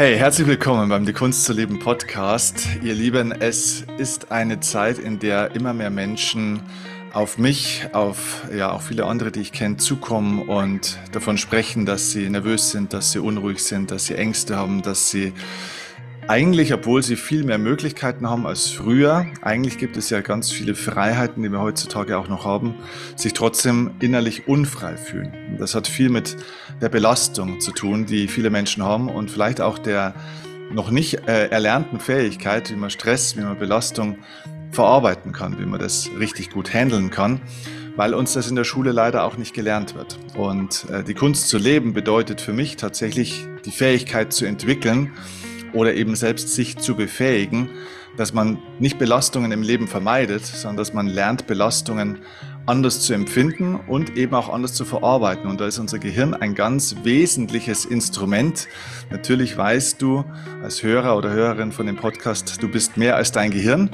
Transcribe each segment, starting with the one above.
Hey, herzlich willkommen beim Die Kunst zu leben Podcast. Ihr Lieben, es ist eine Zeit, in der immer mehr Menschen auf mich, auf ja auch viele andere, die ich kenne, zukommen und davon sprechen, dass sie nervös sind, dass sie unruhig sind, dass sie Ängste haben, dass sie eigentlich, obwohl sie viel mehr Möglichkeiten haben als früher, eigentlich gibt es ja ganz viele Freiheiten, die wir heutzutage auch noch haben, sich trotzdem innerlich unfrei fühlen. Das hat viel mit der Belastung zu tun, die viele Menschen haben und vielleicht auch der noch nicht äh, erlernten Fähigkeit, wie man Stress, wie man Belastung verarbeiten kann, wie man das richtig gut handeln kann, weil uns das in der Schule leider auch nicht gelernt wird. Und äh, die Kunst zu leben bedeutet für mich tatsächlich die Fähigkeit zu entwickeln, oder eben selbst sich zu befähigen, dass man nicht Belastungen im Leben vermeidet, sondern dass man lernt, Belastungen anders zu empfinden und eben auch anders zu verarbeiten. Und da ist unser Gehirn ein ganz wesentliches Instrument. Natürlich weißt du als Hörer oder Hörerin von dem Podcast, du bist mehr als dein Gehirn.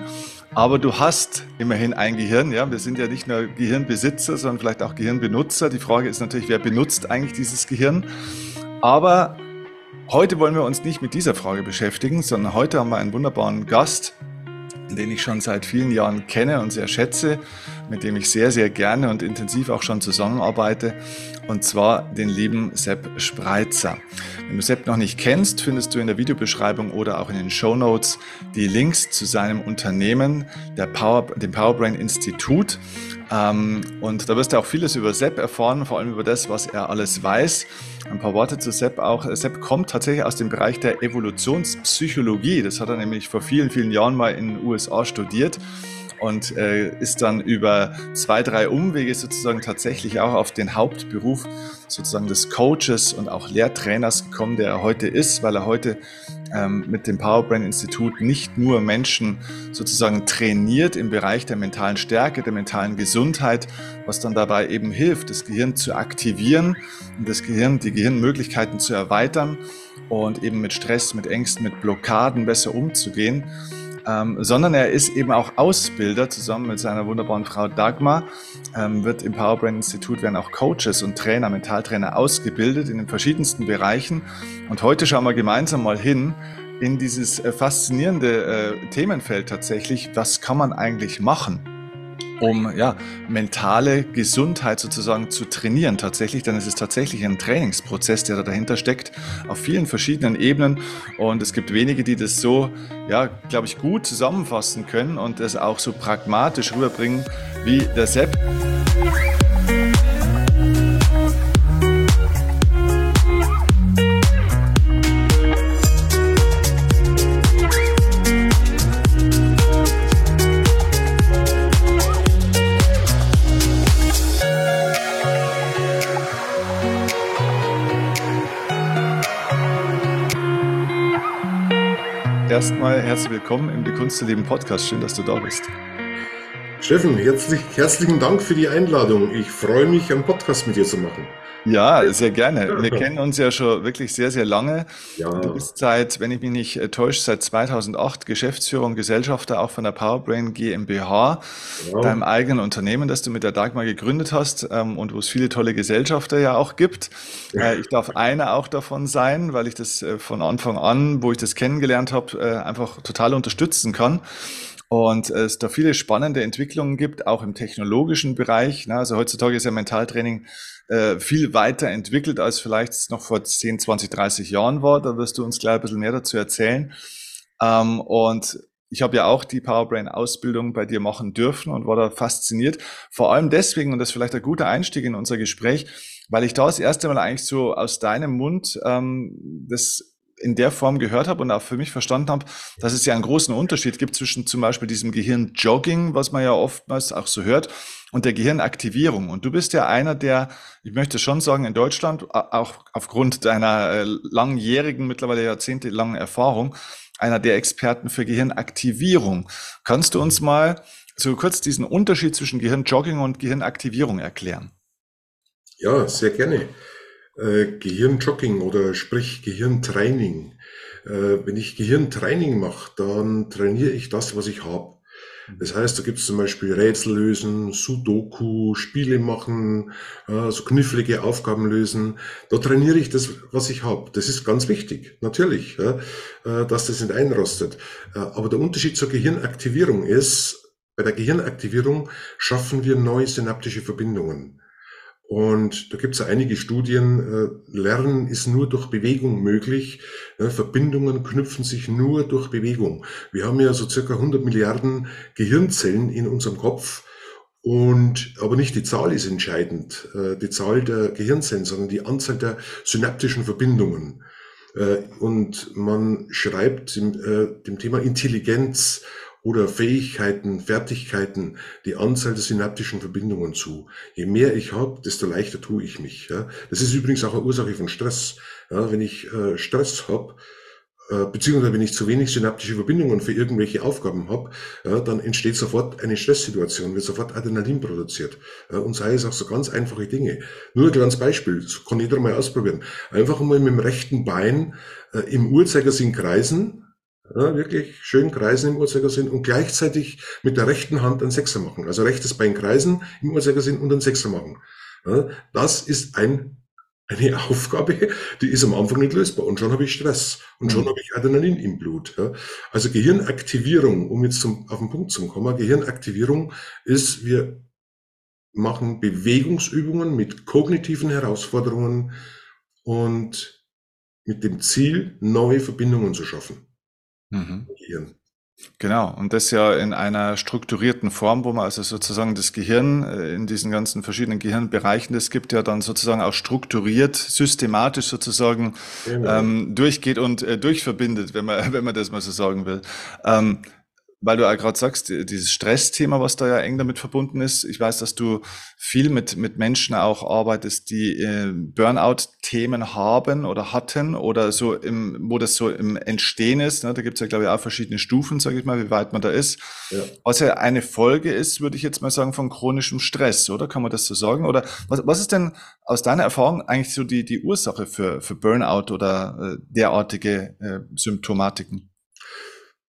Aber du hast immerhin ein Gehirn, ja. Wir sind ja nicht nur Gehirnbesitzer, sondern vielleicht auch Gehirnbenutzer. Die Frage ist natürlich, wer benutzt eigentlich dieses Gehirn? Aber Heute wollen wir uns nicht mit dieser Frage beschäftigen, sondern heute haben wir einen wunderbaren Gast, den ich schon seit vielen Jahren kenne und sehr schätze, mit dem ich sehr, sehr gerne und intensiv auch schon zusammenarbeite, und zwar den lieben Sepp Spreitzer. Wenn du Sepp noch nicht kennst, findest du in der Videobeschreibung oder auch in den Show Notes die Links zu seinem Unternehmen, der Power, dem Powerbrain Institut. Ähm, und da wirst du auch vieles über Sepp erfahren, vor allem über das, was er alles weiß. Ein paar Worte zu Sepp auch. Sepp kommt tatsächlich aus dem Bereich der Evolutionspsychologie. Das hat er nämlich vor vielen, vielen Jahren mal in den USA studiert und äh, ist dann über zwei, drei Umwege sozusagen tatsächlich auch auf den Hauptberuf sozusagen des Coaches und auch Lehrtrainers gekommen, der er heute ist, weil er heute ähm, mit dem Powerbrain Institut nicht nur Menschen sozusagen trainiert im Bereich der mentalen Stärke, der mentalen Gesundheit, was dann dabei eben hilft, das Gehirn zu aktivieren und das Gehirn, die Gehirnmöglichkeiten zu erweitern und eben mit Stress, mit Ängsten, mit Blockaden besser umzugehen ähm, sondern er ist eben auch Ausbilder zusammen mit seiner wunderbaren Frau Dagmar. Ähm, wird im Powerbrain Institut werden auch Coaches und Trainer, Mentaltrainer ausgebildet in den verschiedensten Bereichen. Und heute schauen wir gemeinsam mal hin in dieses äh, faszinierende äh, Themenfeld tatsächlich. Was kann man eigentlich machen? Um ja, mentale Gesundheit sozusagen zu trainieren tatsächlich, denn es ist tatsächlich ein Trainingsprozess, der da dahinter steckt, auf vielen verschiedenen Ebenen und es gibt wenige, die das so, ja, glaube ich, gut zusammenfassen können und es auch so pragmatisch rüberbringen wie der Sepp. Erstmal herzlich willkommen im Die Kunst zu leben Podcast. Schön, dass du da bist. Steffen, herzlich, herzlichen Dank für die Einladung. Ich freue mich, einen Podcast mit dir zu machen. Ja, sehr gerne. Wir kennen uns ja schon wirklich sehr, sehr lange. Ja. Du bist seit, wenn ich mich nicht äh, täusche, seit 2008 Geschäftsführer und Gesellschafter auch von der Powerbrain GmbH, ja. deinem eigenen Unternehmen, das du mit der Dagmar gegründet hast ähm, und wo es viele tolle Gesellschafter ja auch gibt. Äh, ich darf einer auch davon sein, weil ich das äh, von Anfang an, wo ich das kennengelernt habe, einfach total unterstützen kann und es da viele spannende Entwicklungen gibt, auch im technologischen Bereich. Ne? Also heutzutage ist ja Mentaltraining äh, viel weiter entwickelt, als vielleicht noch vor 10, 20, 30 Jahren war. Da wirst du uns gleich ein bisschen mehr dazu erzählen. Ähm, und ich habe ja auch die Powerbrain-Ausbildung bei dir machen dürfen und war da fasziniert. Vor allem deswegen, und das ist vielleicht ein guter Einstieg in unser Gespräch, weil ich da das erste Mal eigentlich so aus deinem Mund ähm, das in der Form gehört habe und auch für mich verstanden habe, dass es ja einen großen Unterschied gibt zwischen zum Beispiel diesem Gehirnjogging, was man ja oftmals auch so hört, und der Gehirnaktivierung. Und du bist ja einer der, ich möchte schon sagen, in Deutschland, auch aufgrund deiner äh, langjährigen, mittlerweile jahrzehntelangen Erfahrung, einer der Experten für Gehirnaktivierung. Kannst du uns mal so kurz diesen Unterschied zwischen Gehirnjogging und Gehirnaktivierung erklären? Ja, sehr gerne äh, Gehirnjogging oder sprich Gehirntraining. Äh, wenn ich Gehirntraining mache, dann trainiere ich das, was ich habe. Das heißt, da gibt es zum Beispiel Rätsel lösen, Sudoku, Spiele machen, äh, so knifflige Aufgaben lösen. Da trainiere ich das, was ich habe. Das ist ganz wichtig, natürlich, äh, dass das nicht einrostet. Aber der Unterschied zur Gehirnaktivierung ist, bei der Gehirnaktivierung schaffen wir neue synaptische Verbindungen. Und da gibt es einige Studien, äh, Lernen ist nur durch Bewegung möglich. Ja, Verbindungen knüpfen sich nur durch Bewegung. Wir haben ja so circa 100 Milliarden Gehirnzellen in unserem Kopf. Und, aber nicht die Zahl ist entscheidend, äh, die Zahl der Gehirnzellen, sondern die Anzahl der synaptischen Verbindungen. Äh, und man schreibt äh, dem Thema Intelligenz oder Fähigkeiten, Fertigkeiten, die Anzahl der synaptischen Verbindungen zu. Je mehr ich habe, desto leichter tue ich mich. Ja. Das ist übrigens auch eine Ursache von Stress. Ja, wenn ich äh, Stress habe, äh, beziehungsweise wenn ich zu wenig synaptische Verbindungen für irgendwelche Aufgaben habe, ja, dann entsteht sofort eine Stresssituation, wird sofort Adrenalin produziert. Ja, und sei es auch so ganz einfache Dinge. Nur ein kleines Beispiel, das kann jeder mal ausprobieren. Einfach mal mit dem rechten Bein äh, im Uhrzeigersinn kreisen, ja, wirklich schön kreisen im Uhrzeigersinn und gleichzeitig mit der rechten Hand einen Sechser machen. Also rechtes Bein kreisen im Uhrzeigersinn und einen Sechser machen. Ja, das ist ein, eine Aufgabe, die ist am Anfang nicht lösbar. Und schon habe ich Stress und schon mhm. habe ich Adrenalin im Blut. Ja. Also Gehirnaktivierung, um jetzt zum, auf den Punkt zu kommen, Gehirnaktivierung ist, wir machen Bewegungsübungen mit kognitiven Herausforderungen und mit dem Ziel, neue Verbindungen zu schaffen. Mhm. Genau, und das ja in einer strukturierten Form, wo man also sozusagen das Gehirn äh, in diesen ganzen verschiedenen Gehirnbereichen, das gibt ja dann sozusagen auch strukturiert, systematisch sozusagen genau. ähm, durchgeht und äh, durchverbindet, wenn man, wenn man das mal so sagen will. Ähm, weil du ja gerade sagst, dieses Stressthema, was da ja eng damit verbunden ist. Ich weiß, dass du viel mit, mit Menschen auch arbeitest, die äh, Burnout-Themen haben oder hatten oder so im, wo das so im Entstehen ist. Ne? Da gibt es ja, glaube ich, auch verschiedene Stufen, sage ich mal, wie weit man da ist. Ja. Was ja eine Folge ist, würde ich jetzt mal sagen, von chronischem Stress, oder? Kann man das so sagen? Oder was, was ist denn aus deiner Erfahrung eigentlich so die, die Ursache für, für Burnout oder äh, derartige äh, Symptomatiken?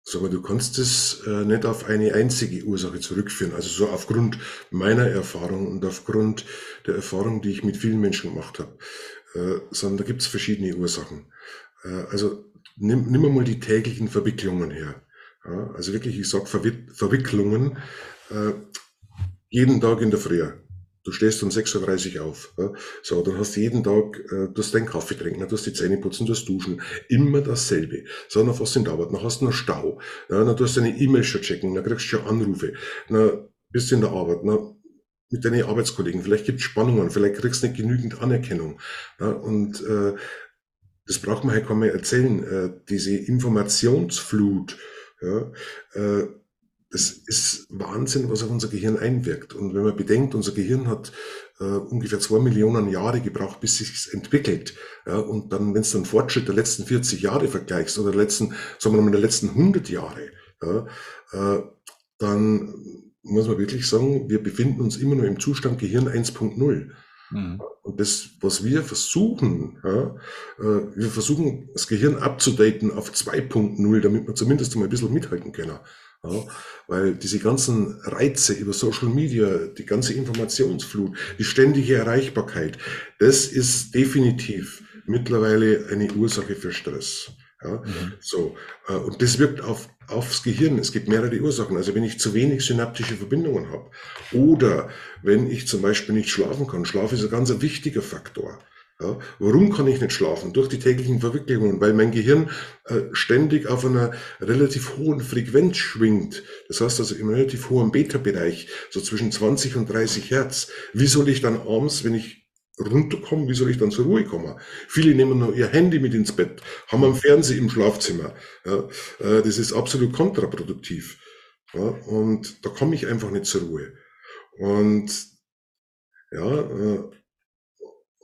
Sag du kannst es äh, nicht auf eine einzige Ursache zurückführen. Also so aufgrund meiner Erfahrung und aufgrund der Erfahrung, die ich mit vielen Menschen gemacht habe, äh, sondern da gibt es verschiedene Ursachen. Äh, also nimm, nimm mal die täglichen Verwicklungen her. Ja, also wirklich, ich sag Verwicklungen äh, jeden Tag in der Früh. Du stehst um 6.30 Uhr auf. Ja? So, dann hast du jeden Tag, äh, du hast deinen Kaffee trinken, du hast die Zähne putzen, du hast duschen. Immer dasselbe. So, dann du in die Arbeit, dann hast du noch Stau. Ja, dann tust du deine E-Mails schon checken, dann kriegst du schon Anrufe. Dann bist du in der Arbeit, dann mit deinen Arbeitskollegen. Vielleicht gibt es Spannungen, vielleicht kriegst du nicht genügend Anerkennung. Ja, und äh, das braucht man halt kaum mehr erzählen. Äh, diese Informationsflut, ja, äh, das ist Wahnsinn, was auf unser Gehirn einwirkt. Und wenn man bedenkt, unser Gehirn hat äh, ungefähr zwei Millionen Jahre gebraucht, bis sich entwickelt. Ja, und dann, wenn du den Fortschritt der letzten 40 Jahre vergleichst oder der letzten, sagen wir mal, der letzten 100 Jahre, ja, äh, dann muss man wirklich sagen, wir befinden uns immer nur im Zustand Gehirn 1.0. Mhm. Und das, was wir versuchen, ja, äh, wir versuchen, das Gehirn abzudaten auf 2.0, damit wir zumindest mal ein bisschen mithalten können. Ja, weil diese ganzen Reize über Social Media, die ganze Informationsflut, die ständige Erreichbarkeit, das ist definitiv mittlerweile eine Ursache für Stress. Ja, mhm. so. Äh, und das wirkt auf, aufs Gehirn. Es gibt mehrere Ursachen. Also wenn ich zu wenig synaptische Verbindungen habe oder wenn ich zum Beispiel nicht schlafen kann. Schlaf ist ein ganz wichtiger Faktor. Ja, warum kann ich nicht schlafen? Durch die täglichen Verwicklungen, weil mein Gehirn äh, ständig auf einer relativ hohen Frequenz schwingt. Das heißt also im relativ hohen Beta-Bereich, so zwischen 20 und 30 Hertz. Wie soll ich dann abends, wenn ich runterkomme, wie soll ich dann zur Ruhe kommen? Viele nehmen nur ihr Handy mit ins Bett, haben einen Fernseher im Schlafzimmer. Ja, äh, das ist absolut kontraproduktiv. Ja, und da komme ich einfach nicht zur Ruhe. Und ja, äh,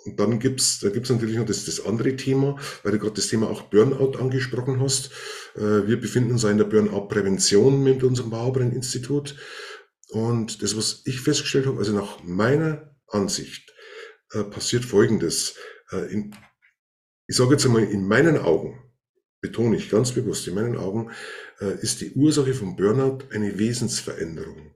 und dann gibt's, da gibt's natürlich noch das, das andere Thema, weil du gerade das Thema auch Burnout angesprochen hast. Äh, wir befinden uns in der Burnout-Prävention mit unserem Bauerbrenn-Institut. Und das, was ich festgestellt habe, also nach meiner Ansicht, äh, passiert Folgendes. Äh, in, ich sage jetzt einmal, in meinen Augen betone ich ganz bewusst, in meinen Augen ist die Ursache von Burnout eine Wesensveränderung.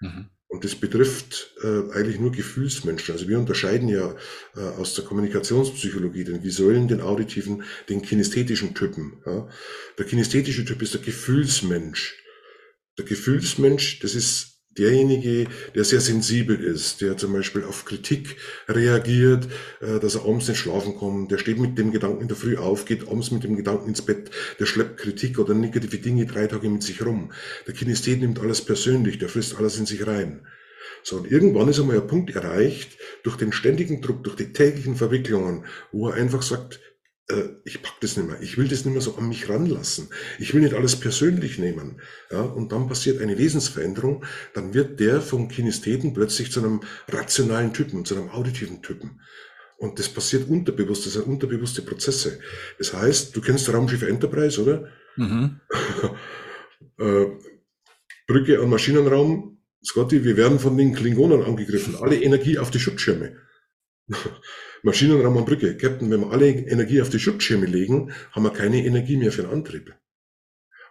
Mhm. Und das betrifft äh, eigentlich nur Gefühlsmenschen. Also wir unterscheiden ja äh, aus der Kommunikationspsychologie den visuellen, den auditiven, den kinesthetischen Typen. Ja. Der kinesthetische Typ ist der Gefühlsmensch. Der Gefühlsmensch, das ist derjenige, der sehr sensibel ist, der zum Beispiel auf Kritik reagiert, äh, dass er abends nicht schlafen kommt, der steht mit dem Gedanken in der Früh auf, geht abends mit dem Gedanken ins Bett, der schleppt Kritik oder negative Dinge drei Tage mit sich rum. Der Kinesthet nimmt alles persönlich, der frisst alles in sich rein. So, und irgendwann ist einmal ein Punkt erreicht, durch den ständigen Druck, durch die täglichen Verwicklungen, wo er einfach sagt, ich pack das nicht mehr, ich will das nicht mehr so an mich ranlassen, ich will nicht alles persönlich nehmen. Ja, und dann passiert eine Wesensveränderung, dann wird der vom Kinestheten plötzlich zu einem rationalen Typen, zu einem auditiven Typen. Und das passiert unterbewusst, das sind unterbewusste Prozesse. Das heißt, du kennst Raumschiff Enterprise, oder? Mhm. äh, Brücke an Maschinenraum, Scotty, wir werden von den Klingonen angegriffen, alle Energie auf die Schutzschirme. Maschinenraum und Brücke. Captain, wenn wir alle Energie auf die Schutzschirme legen, haben wir keine Energie mehr für den Antrieb.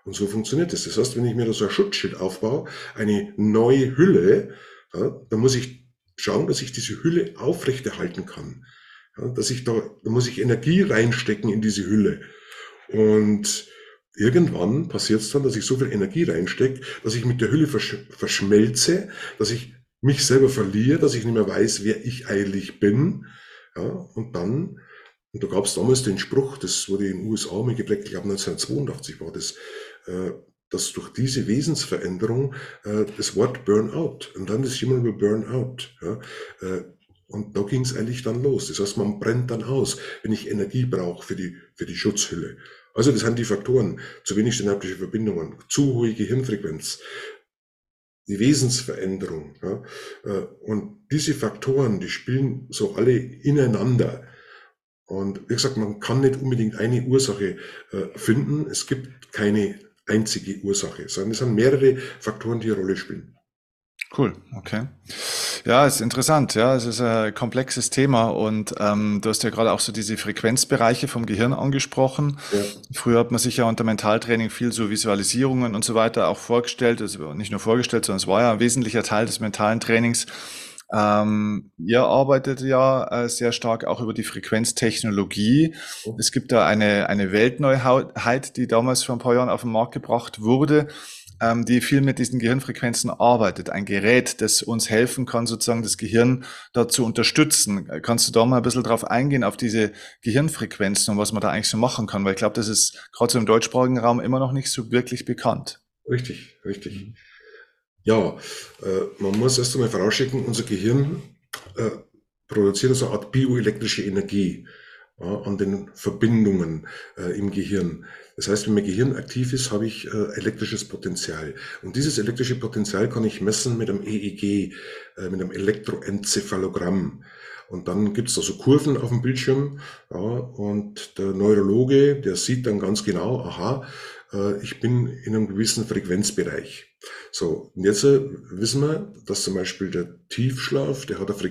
Und so funktioniert das. Das heißt, wenn ich mir da so ein Schutzschild aufbaue, eine neue Hülle, ja, dann muss ich schauen, dass ich diese Hülle aufrechterhalten kann. Ja, dass ich da, da muss ich Energie reinstecken in diese Hülle. Und irgendwann passiert es dann, dass ich so viel Energie reinstecke, dass ich mit der Hülle versch verschmelze, dass ich mich selber verliere, dass ich nicht mehr weiß, wer ich eigentlich bin ja, und dann, und da gab es damals den Spruch, das wurde in den USA mal geprägt, ich glaube 1982 war das, äh, dass durch diese Wesensveränderung äh, das Wort Burnout, und dann das Human will burn out. Ja, äh, und da ging es eigentlich dann los. Das heißt, man brennt dann aus, wenn ich Energie brauche für die, für die Schutzhülle. Also das sind die Faktoren. Zu wenig synaptische Verbindungen, zu hohe Gehirnfrequenz, die Wesensveränderung. Ja? Äh, und diese Faktoren, die spielen so alle ineinander. Und wie gesagt, man kann nicht unbedingt eine Ursache äh, finden. Es gibt keine einzige Ursache, sondern es sind mehrere Faktoren, die eine Rolle spielen. Cool, okay. Ja, ist interessant. Ja, es ist ein komplexes Thema und ähm, du hast ja gerade auch so diese Frequenzbereiche vom Gehirn angesprochen. Ja. Früher hat man sich ja unter Mentaltraining viel so Visualisierungen und so weiter auch vorgestellt, also nicht nur vorgestellt, sondern es war ja ein wesentlicher Teil des mentalen Trainings. Ähm, ihr arbeitet ja äh, sehr stark auch über die Frequenztechnologie. Oh. Es gibt da eine, eine Weltneuheit, die damals vor ein paar Jahren auf den Markt gebracht wurde ähm, die viel mit diesen Gehirnfrequenzen arbeitet. Ein Gerät, das uns helfen kann, sozusagen das Gehirn da zu unterstützen. Kannst du da mal ein bisschen drauf eingehen, auf diese Gehirnfrequenzen und was man da eigentlich so machen kann? Weil ich glaube, das ist gerade so im deutschsprachigen Raum immer noch nicht so wirklich bekannt. Richtig, richtig. Ja, äh, man muss erst einmal vorausschicken, unser Gehirn äh, produziert so eine Art bioelektrische Energie ja, an den Verbindungen äh, im Gehirn. Das heißt, wenn mein Gehirn aktiv ist, habe ich äh, elektrisches Potenzial. Und dieses elektrische Potenzial kann ich messen mit einem EEG, äh, mit einem Elektroenzephalogramm. Und dann gibt es da so Kurven auf dem Bildschirm. Ja, und der Neurologe, der sieht dann ganz genau, aha, äh, ich bin in einem gewissen Frequenzbereich. So, und jetzt äh, wissen wir, dass zum Beispiel der Tiefschlaf, der hat eine, Fre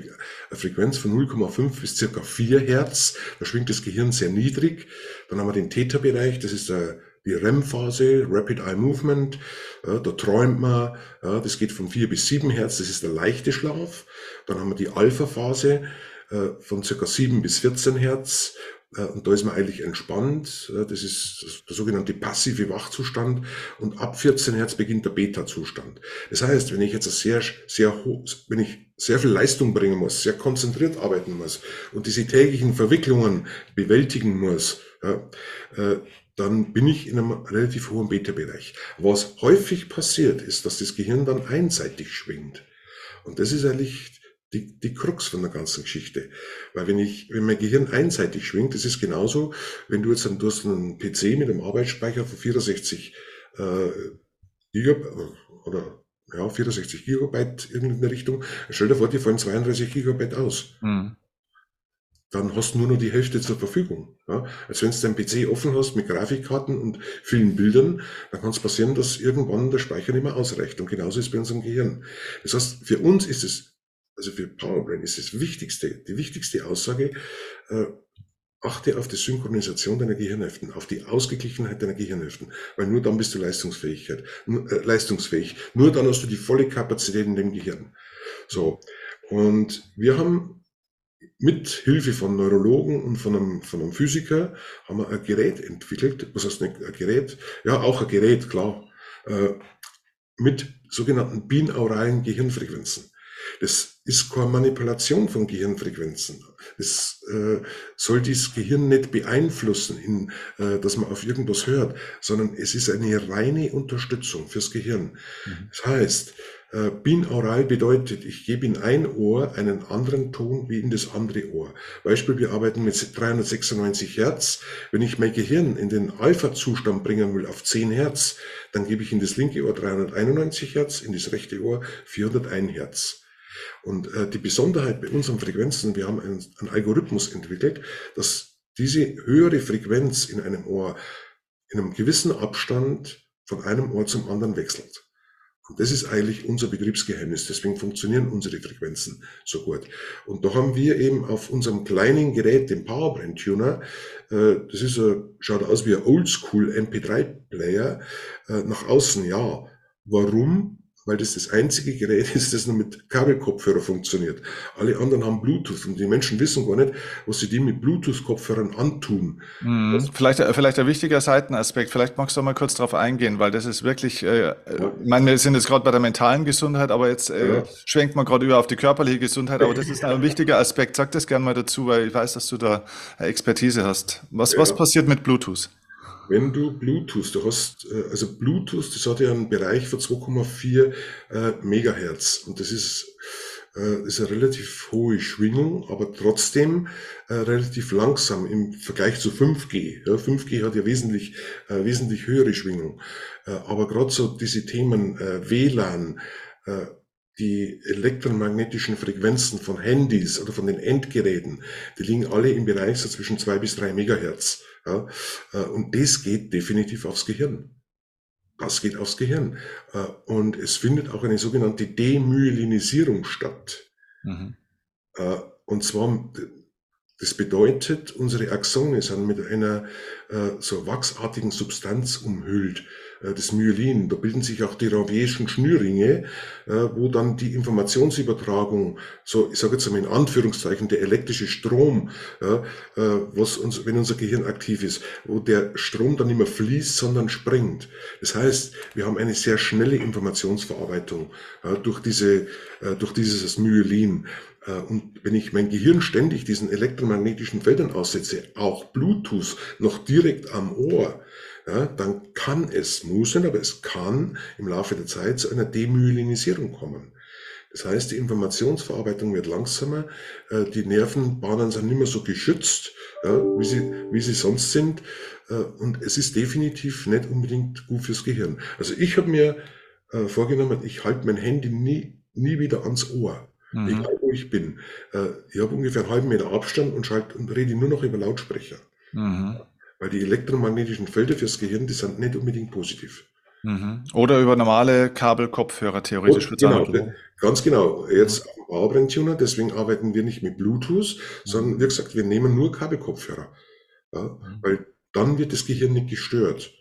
eine Frequenz von 0,5 bis circa 4 Hertz. Da schwingt das Gehirn sehr niedrig. Dann haben wir den Theta-Bereich, das ist der, die REM-Phase, Rapid Eye Movement. Ja, da träumt man, ja, das geht von 4 bis 7 Hertz, das ist der leichte Schlaf. Dann haben wir die Alpha-Phase äh, von circa 7 bis 14 Hertz. Und da ist man eigentlich entspannt. Das ist der sogenannte passive Wachzustand. Und ab 14 Hertz beginnt der Beta-Zustand. Das heißt, wenn ich jetzt sehr, sehr hoch, wenn ich sehr viel Leistung bringen muss, sehr konzentriert arbeiten muss und diese täglichen Verwicklungen bewältigen muss, äh, dann bin ich in einem relativ hohen Beta-Bereich. Was häufig passiert, ist, dass das Gehirn dann einseitig schwingt. Und das ist eigentlich die, die Krux von der ganzen Geschichte. Weil wenn ich, wenn mein Gehirn einseitig schwingt, das ist genauso, wenn du jetzt einen, du hast einen PC mit einem Arbeitsspeicher von 64 äh, Gigabyte oder ja, 64 Gigabyte in der Richtung, stell dir vor, die fallen 32 Gigabyte aus. Mhm. Dann hast du nur noch die Hälfte zur Verfügung. Ja? Als wenn du deinen PC offen hast mit Grafikkarten und vielen Bildern, dann kann es passieren, dass irgendwann der Speicher nicht mehr ausreicht. Und genauso ist es bei unserem Gehirn. Das heißt, für uns ist es also für Powerbrain ist das Wichtigste, die wichtigste Aussage, äh, achte auf die Synchronisation deiner Gehirnhälften, auf die Ausgeglichenheit deiner Gehirnhälften, weil nur dann bist du Leistungsfähigkeit, äh, leistungsfähig. Nur dann hast du die volle Kapazität in dem Gehirn. So. Und wir haben mit Hilfe von Neurologen und von einem, von einem Physiker haben wir ein Gerät entwickelt. Was heißt ein Gerät? Ja, auch ein Gerät, klar. Äh, mit sogenannten binauralen Gehirnfrequenzen. Das ist keine Manipulation von Gehirnfrequenzen. Es äh, soll das Gehirn nicht beeinflussen, in, äh, dass man auf irgendwas hört, sondern es ist eine reine Unterstützung fürs Gehirn. Mhm. Das heißt, äh, binaural bedeutet, ich gebe in ein Ohr einen anderen Ton wie in das andere Ohr. Beispiel, wir arbeiten mit 396 Hertz. Wenn ich mein Gehirn in den Alpha-Zustand bringen will auf 10 Hertz, dann gebe ich in das linke Ohr 391 Hertz, in das rechte Ohr 401 Hertz. Und äh, die Besonderheit bei unseren Frequenzen, wir haben einen, einen Algorithmus entwickelt, dass diese höhere Frequenz in einem Ohr in einem gewissen Abstand von einem Ohr zum anderen wechselt. Und das ist eigentlich unser Betriebsgeheimnis. Deswegen funktionieren unsere Frequenzen so gut. Und da haben wir eben auf unserem kleinen Gerät, dem Powerbrand Tuner, äh, das ist ein, schaut aus wie ein Oldschool MP3 Player, äh, nach außen ja. Warum? Weil das das einzige Gerät ist, das nur mit Kabelkopfhörer funktioniert. Alle anderen haben Bluetooth und die Menschen wissen gar nicht, was sie die mit Bluetooth-Kopfhörern antun. Mhm. Vielleicht, äh, vielleicht ein wichtiger Seitenaspekt, vielleicht magst du mal kurz darauf eingehen, weil das ist wirklich, äh, ja. ich meine, wir sind jetzt gerade bei der mentalen Gesundheit, aber jetzt äh, ja. schwenkt man gerade über auf die körperliche Gesundheit, aber das ist ein wichtiger Aspekt. Sag das gerne mal dazu, weil ich weiß, dass du da Expertise hast. Was, ja. was passiert mit Bluetooth? Wenn du Bluetooth, du hast, äh, also Bluetooth, das hat ja einen Bereich von 2,4 äh, Megahertz und das ist, äh, ist eine relativ hohe Schwingung, aber trotzdem äh, relativ langsam im Vergleich zu 5G. Ja, 5G hat ja wesentlich, äh, wesentlich höhere Schwingung. Äh, aber gerade so diese Themen äh, WLAN, äh, die elektromagnetischen Frequenzen von Handys oder von den Endgeräten, die liegen alle im Bereich so zwischen zwei bis drei Megahertz. Ja? Äh, und das geht definitiv aufs Gehirn. Das geht aufs Gehirn. Äh, und es findet auch eine sogenannte Demyelinisierung statt. Mhm. Äh, und zwar, das bedeutet, unsere Axone sind mit einer so wachsartigen Substanz umhüllt. Äh, das Myelin. Da bilden sich auch die Ravierschen Schnürringe, äh, wo dann die Informationsübertragung, so ich sage jetzt mal in Anführungszeichen, der elektrische Strom, äh, was uns, wenn unser Gehirn aktiv ist, wo der Strom dann nicht mehr fließt, sondern springt. Das heißt, wir haben eine sehr schnelle Informationsverarbeitung durch diese, durch dieses Myelin. Und wenn ich mein Gehirn ständig diesen elektromagnetischen Feldern aussetze, auch Bluetooth noch direkt am Ohr, ja, dann kann es, muss nicht, aber es kann im Laufe der Zeit zu einer Demyelinisierung kommen. Das heißt, die Informationsverarbeitung wird langsamer, äh, die Nervenbahnen sind nicht mehr so geschützt, wie, sie, wie sie sonst sind. Äh, und es ist definitiv nicht unbedingt gut fürs Gehirn. Also ich habe mir äh, vorgenommen, ich halte mein Handy nie, nie wieder ans Ohr. Mhm. Egal wo ich bin. ich habe ungefähr einen halben Meter Abstand und, schalte, und rede nur noch über Lautsprecher. Mhm. Weil die elektromagnetischen Felder fürs Gehirn, die sind nicht unbedingt positiv. Mhm. Oder über normale Kabelkopfhörer theoretisch. Und, genau, auch, ganz genau. Jetzt mhm. Powerbrand-Tuner, deswegen arbeiten wir nicht mit Bluetooth, mhm. sondern wie gesagt, wir nehmen nur Kabelkopfhörer. Ja, mhm. Weil dann wird das Gehirn nicht gestört.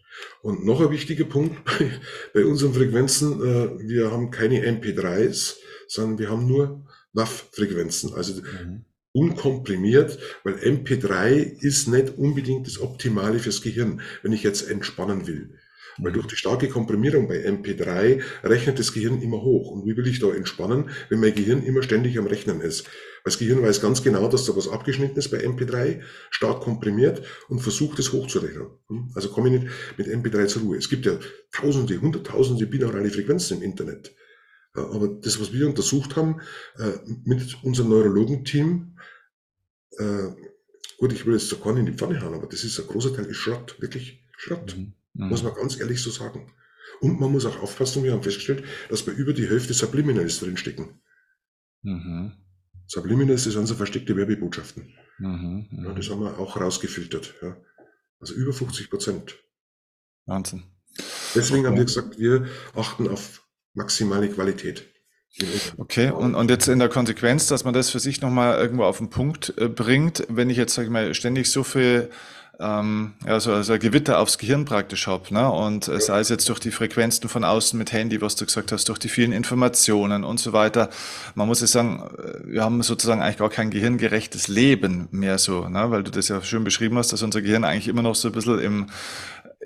Und noch ein wichtiger Punkt bei, bei unseren Frequenzen, äh, wir haben keine MP3s, sondern wir haben nur WAV-Frequenzen. Also mhm unkomprimiert, weil MP3 ist nicht unbedingt das Optimale fürs Gehirn, wenn ich jetzt entspannen will. Weil durch die starke Komprimierung bei MP3 rechnet das Gehirn immer hoch. Und wie will ich da entspannen, wenn mein Gehirn immer ständig am Rechnen ist? Weil das Gehirn weiß ganz genau, dass da was abgeschnitten ist bei MP3, stark komprimiert und versucht es hochzurechnen. Hm? Also komme ich nicht mit MP3 zur Ruhe. Es gibt ja tausende, hunderttausende binaurale Frequenzen im Internet. Aber das, was wir untersucht haben äh, mit unserem Neurologenteam, äh, gut, ich will jetzt so keinen in die Pfanne hauen, aber das ist ein großer Teil ist Schrott, wirklich Schrott. Mhm. Mhm. Muss man ganz ehrlich so sagen. Und man muss auch aufpassen, wir haben festgestellt, dass bei über die Hälfte Subliminals drinstecken. Mhm. Subliminals sind so versteckte Werbebotschaften. Mhm, ja, das haben wir auch rausgefiltert. Ja. Also über 50 Prozent. Wahnsinn. Deswegen okay. haben wir gesagt, wir achten auf maximale Qualität. Okay, und, und jetzt in der Konsequenz, dass man das für sich nochmal irgendwo auf den Punkt äh, bringt, wenn ich jetzt, sag ich mal, ständig so viel ähm, ja, so, so ein Gewitter aufs Gehirn praktisch habe. Ne? Und äh, sei es jetzt durch die Frequenzen von außen mit Handy, was du gesagt hast, durch die vielen Informationen und so weiter. Man muss ja sagen, äh, wir haben sozusagen eigentlich gar kein gehirngerechtes Leben mehr so, ne? weil du das ja schön beschrieben hast, dass unser Gehirn eigentlich immer noch so ein bisschen im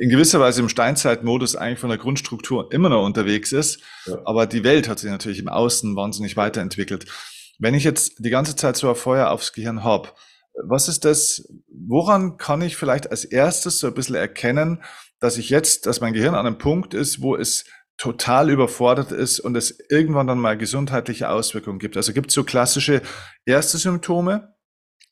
in gewisser Weise im Steinzeitmodus eigentlich von der Grundstruktur immer noch unterwegs ist. Ja. Aber die Welt hat sich natürlich im Außen wahnsinnig weiterentwickelt. Wenn ich jetzt die ganze Zeit so ein Feuer aufs Gehirn habe, was ist das, woran kann ich vielleicht als erstes so ein bisschen erkennen, dass ich jetzt, dass mein Gehirn an einem Punkt ist, wo es total überfordert ist und es irgendwann dann mal gesundheitliche Auswirkungen gibt. Also gibt es so klassische erste Symptome,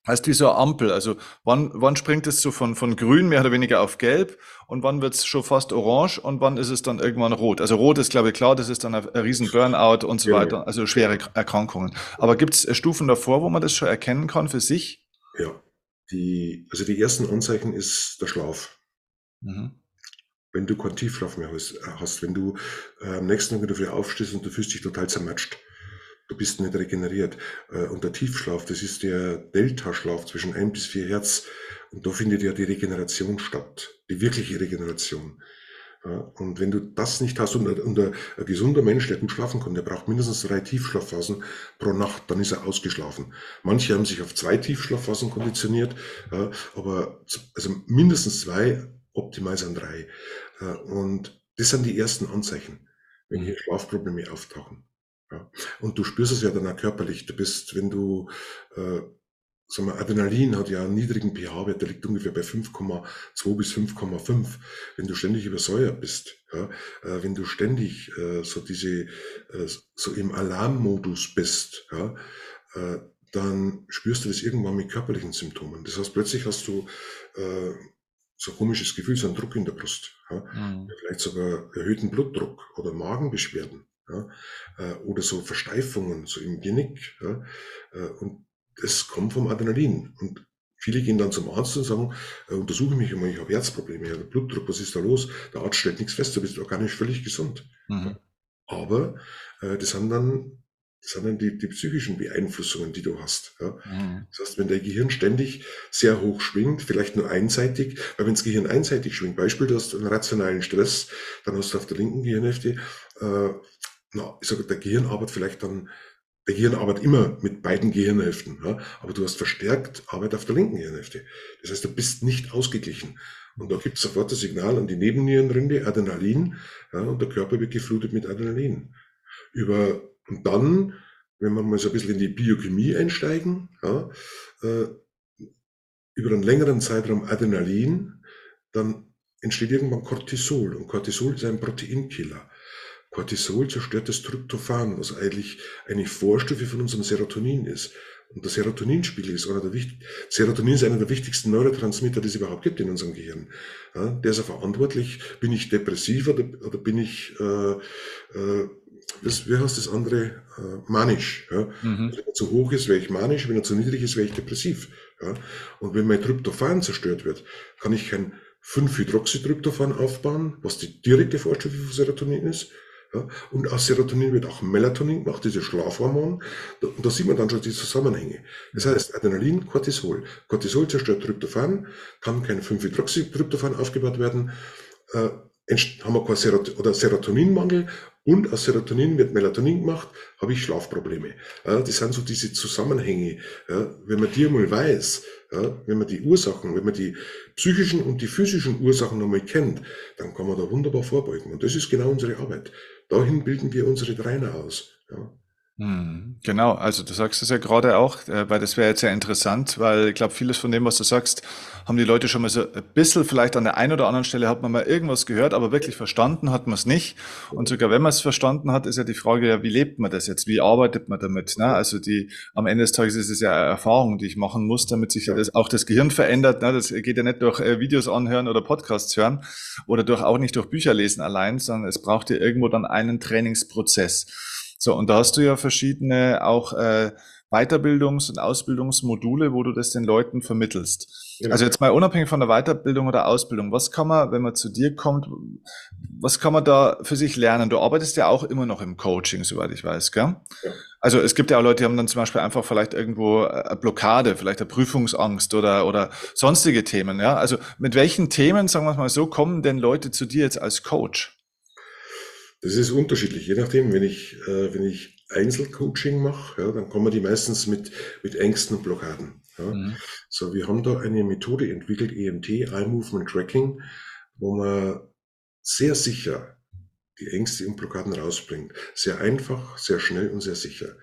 als diese Ampel. Also wann, wann springt es so von, von grün mehr oder weniger auf gelb und wann wird es schon fast orange und wann ist es dann irgendwann rot? Also rot ist, glaube ich, klar, das ist dann ein, ein riesen Burnout und so weiter, also schwere Erkrankungen. Aber gibt es Stufen davor, wo man das schon erkennen kann für sich? Ja, die, also die ersten Anzeichen ist der Schlaf. Mhm. Wenn du keinen Tiefschlaf mehr hast, wenn du äh, am nächsten Tag wieder aufstehst und du fühlst dich total zermatscht, du bist nicht regeneriert. Äh, und der Tiefschlaf, das ist der Delta-Schlaf zwischen ein bis vier Hertz. Und da findet ja die Regeneration statt, die wirkliche Regeneration. Und wenn du das nicht hast und ein, ein gesunder Mensch, der gut schlafen kann, der braucht mindestens drei Tiefschlafphasen pro Nacht, dann ist er ausgeschlafen. Manche haben sich auf zwei Tiefschlafphasen konditioniert, aber also mindestens zwei, optimal sind drei. Und das sind die ersten Anzeichen, wenn hier Schlafprobleme auftauchen. Und du spürst es ja dann auch körperlich. Du bist, wenn du äh, sagen wir, Adrenalin hat ja einen niedrigen pH-Wert, der liegt ungefähr bei 5,2 bis 5,5. Wenn du ständig übersäuert bist, ja, äh, wenn du ständig äh, so diese, äh, so im Alarmmodus bist, ja, äh, dann spürst du das irgendwann mit körperlichen Symptomen. Das heißt, plötzlich hast du äh, so ein komisches Gefühl, so ein Druck in der Brust, ja, mhm. vielleicht sogar erhöhten Blutdruck oder Magenbeschwerden. Ja, äh, oder so Versteifungen, so im Genick. Ja, äh, und es kommt vom Adrenalin. Und viele gehen dann zum Arzt und sagen, äh, untersuche mich immer, ich habe Herzprobleme, ich habe Blutdruck, was ist da los? Der Arzt stellt nichts fest, du bist organisch völlig gesund. Mhm. Aber äh, das sind dann das sind dann die, die psychischen Beeinflussungen, die du hast. Ja. Mhm. Das heißt, wenn dein Gehirn ständig sehr hoch schwingt, vielleicht nur einseitig, weil wenn das Gehirn einseitig schwingt, Beispiel, du hast einen rationalen Stress, dann hast du auf der linken Gehirnhälfte, äh, na, ich sage, der Gehirn arbeitet vielleicht dann der Gehirn arbeitet immer mit beiden Gehirnhälften, ja, aber du hast verstärkt Arbeit auf der linken Gehirnhälfte. Das heißt, du bist nicht ausgeglichen. Und da gibt es sofort das Signal an die Nebennierenrinde, Adrenalin, ja, und der Körper wird geflutet mit Adrenalin. Über, und dann, wenn wir mal so ein bisschen in die Biochemie einsteigen, ja, äh, über einen längeren Zeitraum Adrenalin, dann entsteht irgendwann Cortisol. Und Cortisol ist ein Proteinkiller. Cortisol zerstört das Tryptophan, was eigentlich eine Vorstufe von unserem Serotonin ist. Und der Serotoninspiegel ist einer der wichtig, Serotonin ist einer der wichtigsten Neurotransmitter, die es überhaupt gibt in unserem Gehirn. Ja, der ist ja verantwortlich, bin ich depressiv oder, oder bin ich, äh, äh, was, wie heißt das andere, äh, manisch. Ja? Mhm. Wenn er zu hoch ist, wäre ich manisch, wenn er zu niedrig ist, wäre ich depressiv. Ja? Und wenn mein Tryptophan zerstört wird, kann ich kein 5-Hydroxytryptophan aufbauen, was die direkte Vorstufe von Serotonin ist, ja, und aus Serotonin wird auch Melatonin gemacht, dieses Schlafhormon. Und da sieht man dann schon die Zusammenhänge. Das heißt, Adrenalin, Cortisol. Cortisol zerstört Tryptophan, kann kein 5-Hydroxytryptophan aufgebaut werden. Äh, haben wir kein Serot oder Serotoninmangel und aus Serotonin wird Melatonin gemacht, habe ich Schlafprobleme. Ja, das sind so diese Zusammenhänge. Ja, wenn man die mal weiß, ja, wenn man die Ursachen, wenn man die psychischen und die physischen Ursachen nochmal kennt, dann kann man da wunderbar vorbeugen. Und das ist genau unsere Arbeit. Dahin bilden wir unsere Trainer aus. Ja. Hm, genau, also du sagst es ja gerade auch, äh, weil das wäre jetzt sehr interessant, weil ich glaube, vieles von dem, was du sagst, haben die Leute schon mal so ein bisschen, vielleicht an der einen oder anderen Stelle hat man mal irgendwas gehört, aber wirklich verstanden hat man es nicht. Und sogar wenn man es verstanden hat, ist ja die Frage, ja, wie lebt man das jetzt? Wie arbeitet man damit? Ne? Also die, am Ende des Tages ist es ja eine Erfahrung, die ich machen muss, damit sich ja das, auch das Gehirn verändert. Ne? Das geht ja nicht durch äh, Videos anhören oder Podcasts hören oder durch, auch nicht durch Bücher lesen allein, sondern es braucht ja irgendwo dann einen Trainingsprozess. So, und da hast du ja verschiedene auch äh, Weiterbildungs- und Ausbildungsmodule, wo du das den Leuten vermittelst. Genau. Also jetzt mal unabhängig von der Weiterbildung oder Ausbildung, was kann man, wenn man zu dir kommt, was kann man da für sich lernen? Du arbeitest ja auch immer noch im Coaching, soweit ich weiß, gell? Ja. Also es gibt ja auch Leute, die haben dann zum Beispiel einfach vielleicht irgendwo eine Blockade, vielleicht eine Prüfungsangst oder, oder sonstige Themen, ja? Also mit welchen Themen, sagen wir mal so, kommen denn Leute zu dir jetzt als Coach? Das ist unterschiedlich, je nachdem, wenn ich, äh, wenn ich Einzelcoaching mache, ja, dann kommen die meistens mit, mit Ängsten und Blockaden. Ja. Mhm. So, wir haben da eine Methode entwickelt, EMT, Eye Movement Tracking, wo man sehr sicher die Ängste und Blockaden rausbringt. Sehr einfach, sehr schnell und sehr sicher.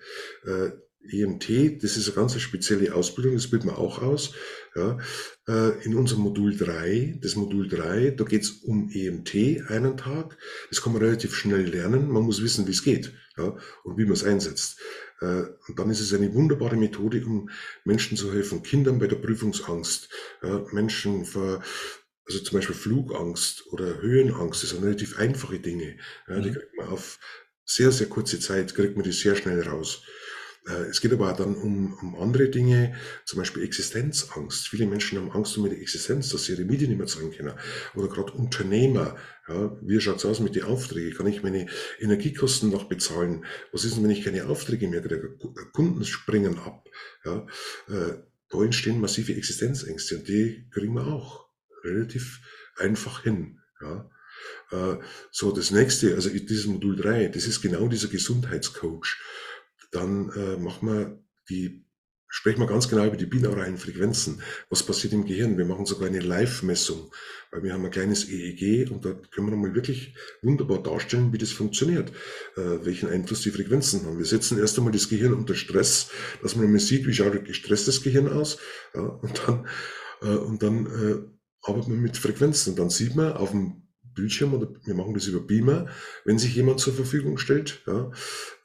Äh, EMT, das ist eine ganz spezielle Ausbildung, das bilden wir auch aus. Ja, äh, in unserem Modul 3, das Modul 3, da geht es um EMT einen Tag. Das kann man relativ schnell lernen. Man muss wissen, wie es geht ja, und wie man es einsetzt. Äh, und dann ist es eine wunderbare Methode, um Menschen zu helfen, Kindern bei der Prüfungsangst, ja, Menschen vor also zum Beispiel Flugangst oder Höhenangst, das sind relativ einfache Dinge. Ja, die mhm. kriegt man auf sehr, sehr kurze Zeit, kriegt man die sehr schnell raus. Äh, es geht aber auch dann um, um andere Dinge, zum Beispiel Existenzangst. Viele Menschen haben Angst um ihre Existenz, dass sie ihre Miete nicht mehr zahlen können. Oder gerade Unternehmer. Ja, wie schaut's aus mit den Aufträgen? Kann ich meine Energiekosten noch bezahlen? Was ist denn, wenn ich keine Aufträge mehr kriege? Kunden springen ab. Ja, äh, da entstehen massive Existenzängste und die kriegen wir auch relativ einfach hin. Ja. Äh, so, das nächste, also dieses Modul 3, das ist genau dieser Gesundheitscoach dann äh, machen wir die, sprechen wir ganz genau über die binauralen Frequenzen. Was passiert im Gehirn? Wir machen sogar eine Live-Messung, weil wir haben ein kleines EEG und da können wir nochmal wirklich wunderbar darstellen, wie das funktioniert, äh, welchen Einfluss die Frequenzen haben. Wir setzen erst einmal das Gehirn unter Stress, dass man mal sieht, wie schaut gestresstes Gehirn aus, ja, und dann, äh, und dann äh, arbeitet man mit Frequenzen. Dann sieht man auf dem Bildschirm oder wir machen das über Beamer, wenn sich jemand zur Verfügung stellt, ja,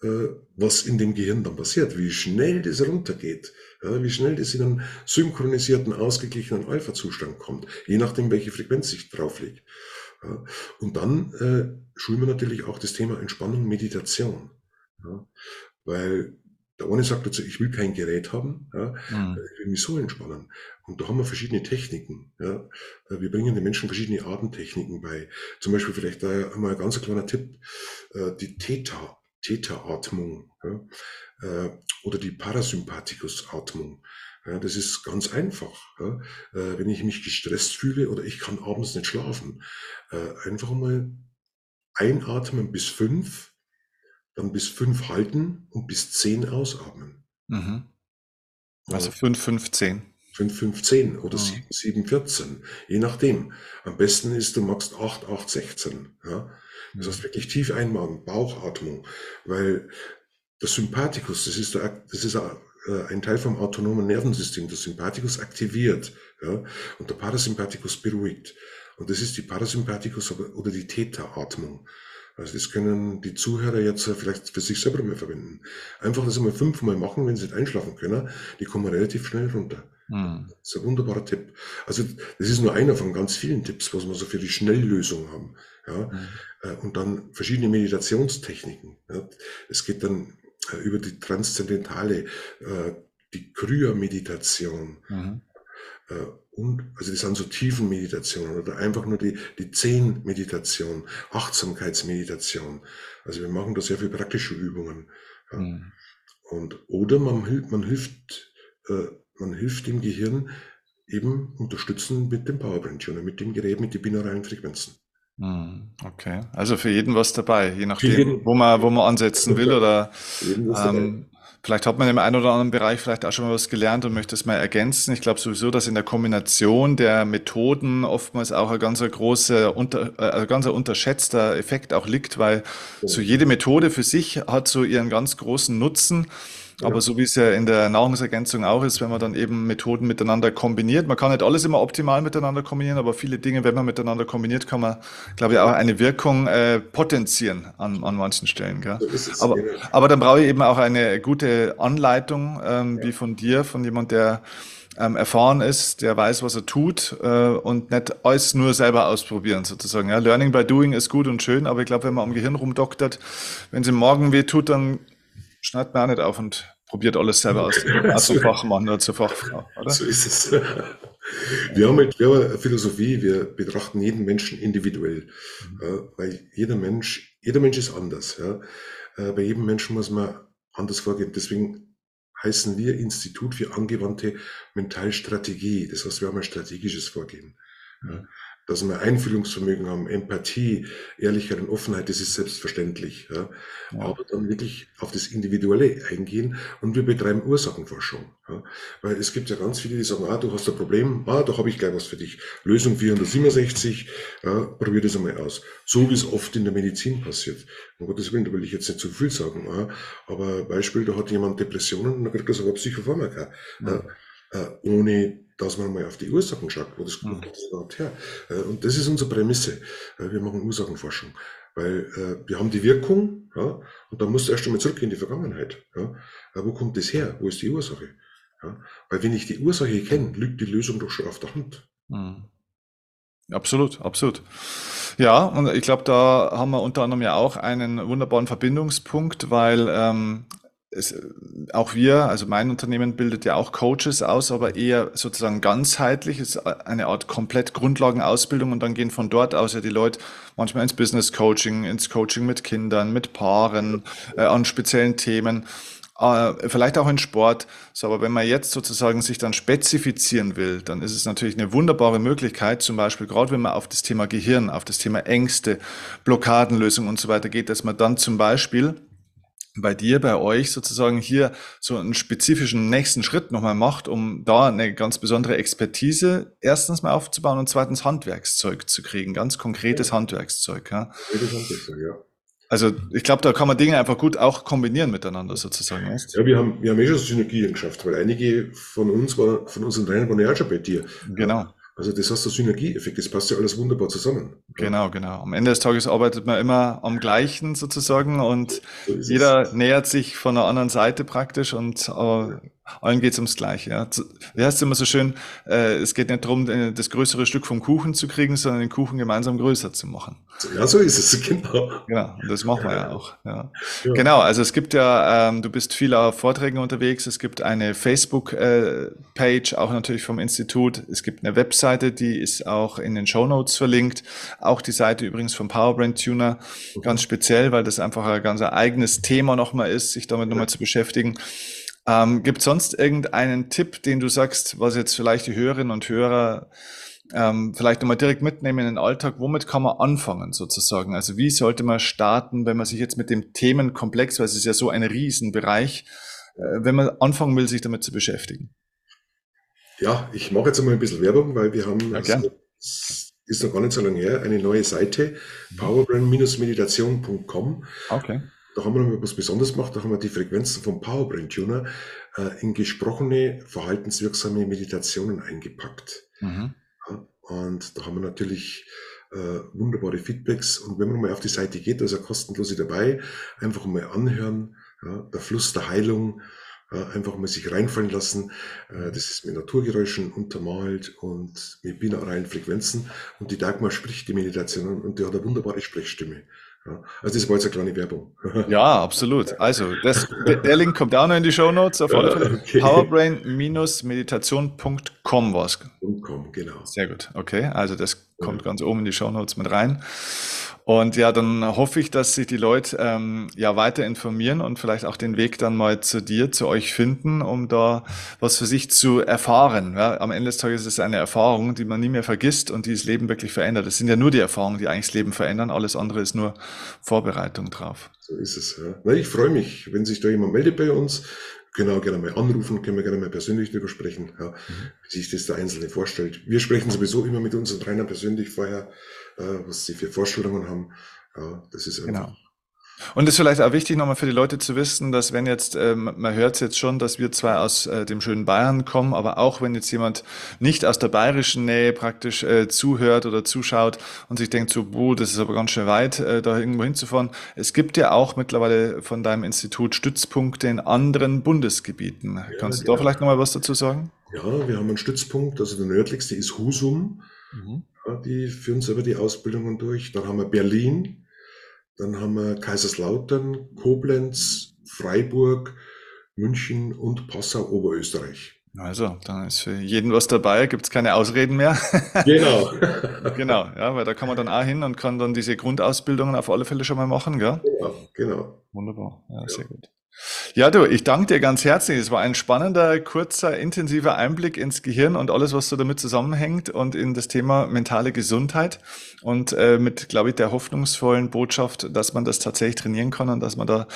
äh, was in dem Gehirn dann passiert, wie schnell das runtergeht, ja, wie schnell das in einen synchronisierten, ausgeglichenen Alpha-Zustand kommt, je nachdem, welche Frequenz sich drauflegt. Ja. Und dann äh, schulen wir natürlich auch das Thema Entspannung, Meditation. Weil der eine sagt dazu, ich will kein Gerät haben, ja, mhm. ich will mich so entspannen. Und da haben wir verschiedene Techniken. Ja. Wir bringen den Menschen verschiedene Atemtechniken bei. Zum Beispiel vielleicht einmal ein ganz kleiner Tipp, äh, die Theta, Theta-Atmung ja, äh, oder die Parasympathikus-Atmung. Ja, das ist ganz einfach. Ja. Äh, wenn ich mich gestresst fühle oder ich kann abends nicht schlafen, einfach mal einatmen bis fünf, dann bis fünf halten und bis zehn ausatmen. Mhm. Also fünf, fünf, zehn. 5,15 oder mhm. 7, 14, je nachdem. Am besten ist, du machst 8, 8, 16. Ja? Das heißt wirklich tief einmachen, Bauchatmung, weil das Sympathikus, das ist, der, das ist äh, ein Teil vom autonomen Nervensystem. Das Sympathikus aktiviert ja? und der Parasympathikus beruhigt. Und das ist die Parasympathikus oder die Theta-Atmung. Also das können die Zuhörer jetzt vielleicht für sich selber mal verwenden. Einfach das einmal fünfmal machen, wenn sie nicht einschlafen können. Die kommen relativ schnell runter. Mhm. Das ist ein wunderbarer Tipp. Also das ist nur einer von ganz vielen Tipps, was wir so für die Schnelllösung haben. Ja? Mhm. Und dann verschiedene Meditationstechniken. Ja? Es geht dann äh, über die transzendentale, äh, die Krya-Meditation. Mhm. Und, also das sind so tiefen Meditationen oder einfach nur die, die Zehn-Meditation, Achtsamkeitsmeditation. Also wir machen da sehr viel praktische Übungen. Ja. Mhm. Und, oder man hilft, man hilft äh, man hilft dem Gehirn eben unterstützen mit dem Powerbrand Tuner, mit dem Gerät, mit den binauralen Frequenzen. Hm, okay, also für jeden was dabei, je nachdem, wo man, wo man ansetzen will oder ähm, vielleicht hat man im einen oder anderen Bereich vielleicht auch schon mal was gelernt und möchte es mal ergänzen. Ich glaube sowieso, dass in der Kombination der Methoden oftmals auch ein ganz großer, unter, äh, ein ganz unterschätzter Effekt auch liegt, weil so jede Methode für sich hat so ihren ganz großen Nutzen. Aber so wie es ja in der Nahrungsergänzung auch ist, wenn man dann eben Methoden miteinander kombiniert. Man kann nicht alles immer optimal miteinander kombinieren, aber viele Dinge, wenn man miteinander kombiniert, kann man, glaube ich, auch eine Wirkung äh, potenzieren an, an manchen Stellen. Gell? So aber, aber dann brauche ich eben auch eine gute Anleitung, ähm, ja. wie von dir, von jemand, der ähm, erfahren ist, der weiß, was er tut äh, und nicht alles nur selber ausprobieren sozusagen. Ja, Learning by Doing ist gut und schön, aber ich glaube, wenn man am Gehirn rumdoktert, wenn es im Morgen weh tut, dann schneidet man auch nicht auf und probiert alles selber aus. Als zum Fachmann oder zur Fachfrau, oder? So ist es. Wir haben, halt, wir haben eine Philosophie, wir betrachten jeden Menschen individuell, mhm. weil jeder Mensch, jeder Mensch ist anders. Ja. Äh, bei jedem Menschen muss man anders vorgehen. Deswegen heißen wir Institut für angewandte Mentalstrategie. Das heißt, wir haben ein strategisches Vorgehen. Ja dass wir Einfühlungsvermögen haben, Empathie, Ehrlichkeit und Offenheit, das ist selbstverständlich. Ja. Ja. Aber dann wirklich auf das Individuelle eingehen und wir betreiben Ursachenforschung. Ja. Weil es gibt ja ganz viele, die sagen, ah, du hast ein Problem, ah, da habe ich gleich was für dich. Lösung 467, ja, probier das einmal aus. So wie es oft in der Medizin passiert. Um Gottes Willen, da will ich jetzt nicht zu viel sagen, aber Beispiel, da hat jemand Depressionen und dann kriegt er sogar Psychopharmaka. Äh, ohne dass man mal auf die Ursachen schaut, wo das, mhm. das überhaupt her. Äh, und das ist unsere Prämisse. Äh, wir machen Ursachenforschung. Weil äh, wir haben die Wirkung, ja, und dann musst du erst einmal zurück in die Vergangenheit. Ja. Wo kommt das her? Wo ist die Ursache? Ja. Weil wenn ich die Ursache kenne, liegt die Lösung doch schon auf der Hand. Mhm. Absolut, absolut. Ja, und ich glaube, da haben wir unter anderem ja auch einen wunderbaren Verbindungspunkt, weil ähm, es, auch wir, also mein Unternehmen bildet ja auch Coaches aus, aber eher sozusagen ganzheitlich, ist eine Art komplett Grundlagenausbildung und dann gehen von dort aus ja die Leute manchmal ins Business Coaching, ins Coaching mit Kindern, mit Paaren, äh, an speziellen Themen, äh, vielleicht auch in Sport. So, aber wenn man jetzt sozusagen sich dann spezifizieren will, dann ist es natürlich eine wunderbare Möglichkeit, zum Beispiel gerade wenn man auf das Thema Gehirn, auf das Thema Ängste, Blockadenlösung und so weiter geht, dass man dann zum Beispiel bei dir, bei euch sozusagen hier so einen spezifischen nächsten Schritt nochmal macht, um da eine ganz besondere Expertise erstens mal aufzubauen und zweitens Handwerkszeug zu kriegen, ganz konkretes ja. Handwerkszeug. Ja. Handwerkszeug, ja. Also ich glaube, da kann man Dinge einfach gut auch kombinieren miteinander sozusagen. Weißt? Ja, wir haben, wir haben eh schon Synergien geschafft, weil einige von uns, war, von unseren Trainern waren ja auch schon bei dir. Genau. Also das heißt der Synergieeffekt, das passt ja alles wunderbar zusammen. Genau, genau. Am Ende des Tages arbeitet man immer am gleichen sozusagen und so jeder es. nähert sich von der anderen Seite praktisch und äh, allen geht es ums Gleiche. Ja. Wie heißt es immer so schön, äh, es geht nicht darum, äh, das größere Stück vom Kuchen zu kriegen, sondern den Kuchen gemeinsam größer zu machen. Ja, so ist es, genau. Genau, und das machen wir ja auch. Ja. ja. Genau, also es gibt ja, ähm, du bist viel auf Vorträgen unterwegs, es gibt eine Facebook-Page, äh, auch natürlich vom Institut, es gibt eine Webseite, die ist auch in den Show Notes verlinkt, auch die Seite übrigens vom Powerbrand Tuner, ganz speziell, weil das einfach ein ganz eigenes Thema nochmal ist, sich damit nochmal zu beschäftigen. Ähm, Gibt sonst irgendeinen Tipp, den du sagst, was jetzt vielleicht die Hörerinnen und Hörer ähm, vielleicht nochmal direkt mitnehmen in den Alltag? Womit kann man anfangen sozusagen? Also wie sollte man starten, wenn man sich jetzt mit dem Themenkomplex, weil es ist ja so ein Riesenbereich, äh, wenn man anfangen will, sich damit zu beschäftigen? Ja, ich mache jetzt einmal ein bisschen Werbung, weil wir haben, ja, also, ist noch gar nicht so lange her, eine neue Seite, mhm. powerbrand-meditation.com. Okay. Da haben wir noch was Besonderes gemacht. Da haben wir die Frequenzen vom Powerbrain Tuner äh, in gesprochene, verhaltenswirksame Meditationen eingepackt. Mhm. Ja, und da haben wir natürlich äh, wunderbare Feedbacks. Und wenn man mal auf die Seite geht, da ist ja kostenlose dabei, einfach mal anhören. Ja, der Fluss der Heilung, äh, einfach mal sich reinfallen lassen. Äh, das ist mit Naturgeräuschen untermalt und mit binauralen Frequenzen. Und die Dagmar spricht die Meditation und die hat eine wunderbare Sprechstimme. Also das war jetzt eine kleine Werbung. Ja, absolut. Also das, der Link kommt auch noch in die Show Notes. Auf alle Fälle. Okay. Powerbrain-meditation.com war es. genau. Sehr gut. Okay, also das kommt ganz oben in die Show Notes mit rein. Und ja, dann hoffe ich, dass sich die Leute ähm, ja weiter informieren und vielleicht auch den Weg dann mal zu dir, zu euch finden, um da was für sich zu erfahren. Ja, am Ende des Tages ist es eine Erfahrung, die man nie mehr vergisst und die das Leben wirklich verändert. Es sind ja nur die Erfahrungen, die eigentlich das Leben verändern. Alles andere ist nur Vorbereitung drauf. So ist es. Ja. Na, ich freue mich, wenn sich da jemand meldet bei uns. Können auch gerne mal anrufen, können wir gerne mal persönlich drüber sprechen, ja, mhm. wie sich das der Einzelne vorstellt. Wir sprechen sowieso immer mit unseren Trainern persönlich vorher, äh, was sie für Vorstellungen haben. Ja, das ist einfach genau. Und es ist vielleicht auch wichtig, nochmal für die Leute zu wissen, dass wenn jetzt, ähm, man hört es jetzt schon, dass wir zwar aus äh, dem schönen Bayern kommen, aber auch wenn jetzt jemand nicht aus der bayerischen Nähe praktisch äh, zuhört oder zuschaut und sich denkt so, boah, das ist aber ganz schön weit, äh, da irgendwo hinzufahren. Es gibt ja auch mittlerweile von deinem Institut Stützpunkte in anderen Bundesgebieten. Ja, Kannst du da vielleicht nochmal was dazu sagen? Ja, wir haben einen Stützpunkt, also der nördlichste ist Husum. Mhm. Ja, die führen selber die Ausbildungen durch. Dann haben wir Berlin, dann haben wir Kaiserslautern, Koblenz, Freiburg, München und Passau, Oberösterreich. Also, dann ist für jeden was dabei, gibt es keine Ausreden mehr. Genau. genau, ja, weil da kann man dann auch hin und kann dann diese Grundausbildungen auf alle Fälle schon mal machen, gell? Genau, genau. Wunderbar, ja, ja. sehr gut. Ja, du, ich danke dir ganz herzlich. Es war ein spannender, kurzer, intensiver Einblick ins Gehirn und alles, was so damit zusammenhängt und in das Thema mentale Gesundheit und äh, mit, glaube ich, der hoffnungsvollen Botschaft, dass man das tatsächlich trainieren kann und dass man da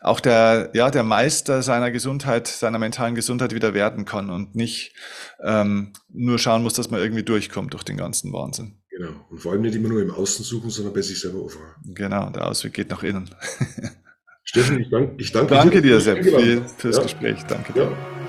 auch der, ja, der Meister seiner Gesundheit, seiner mentalen Gesundheit wieder werden kann und nicht ähm, nur schauen muss, dass man irgendwie durchkommt durch den ganzen Wahnsinn. Genau. Und vor allem nicht immer nur im Außen suchen, sondern bei sich selber aufhören. Genau, der Ausweg geht nach innen. Steffen, ich, dank, ich danke, danke dir. Danke dir, Sepp, fürs ja. Gespräch. Danke dir. Ja.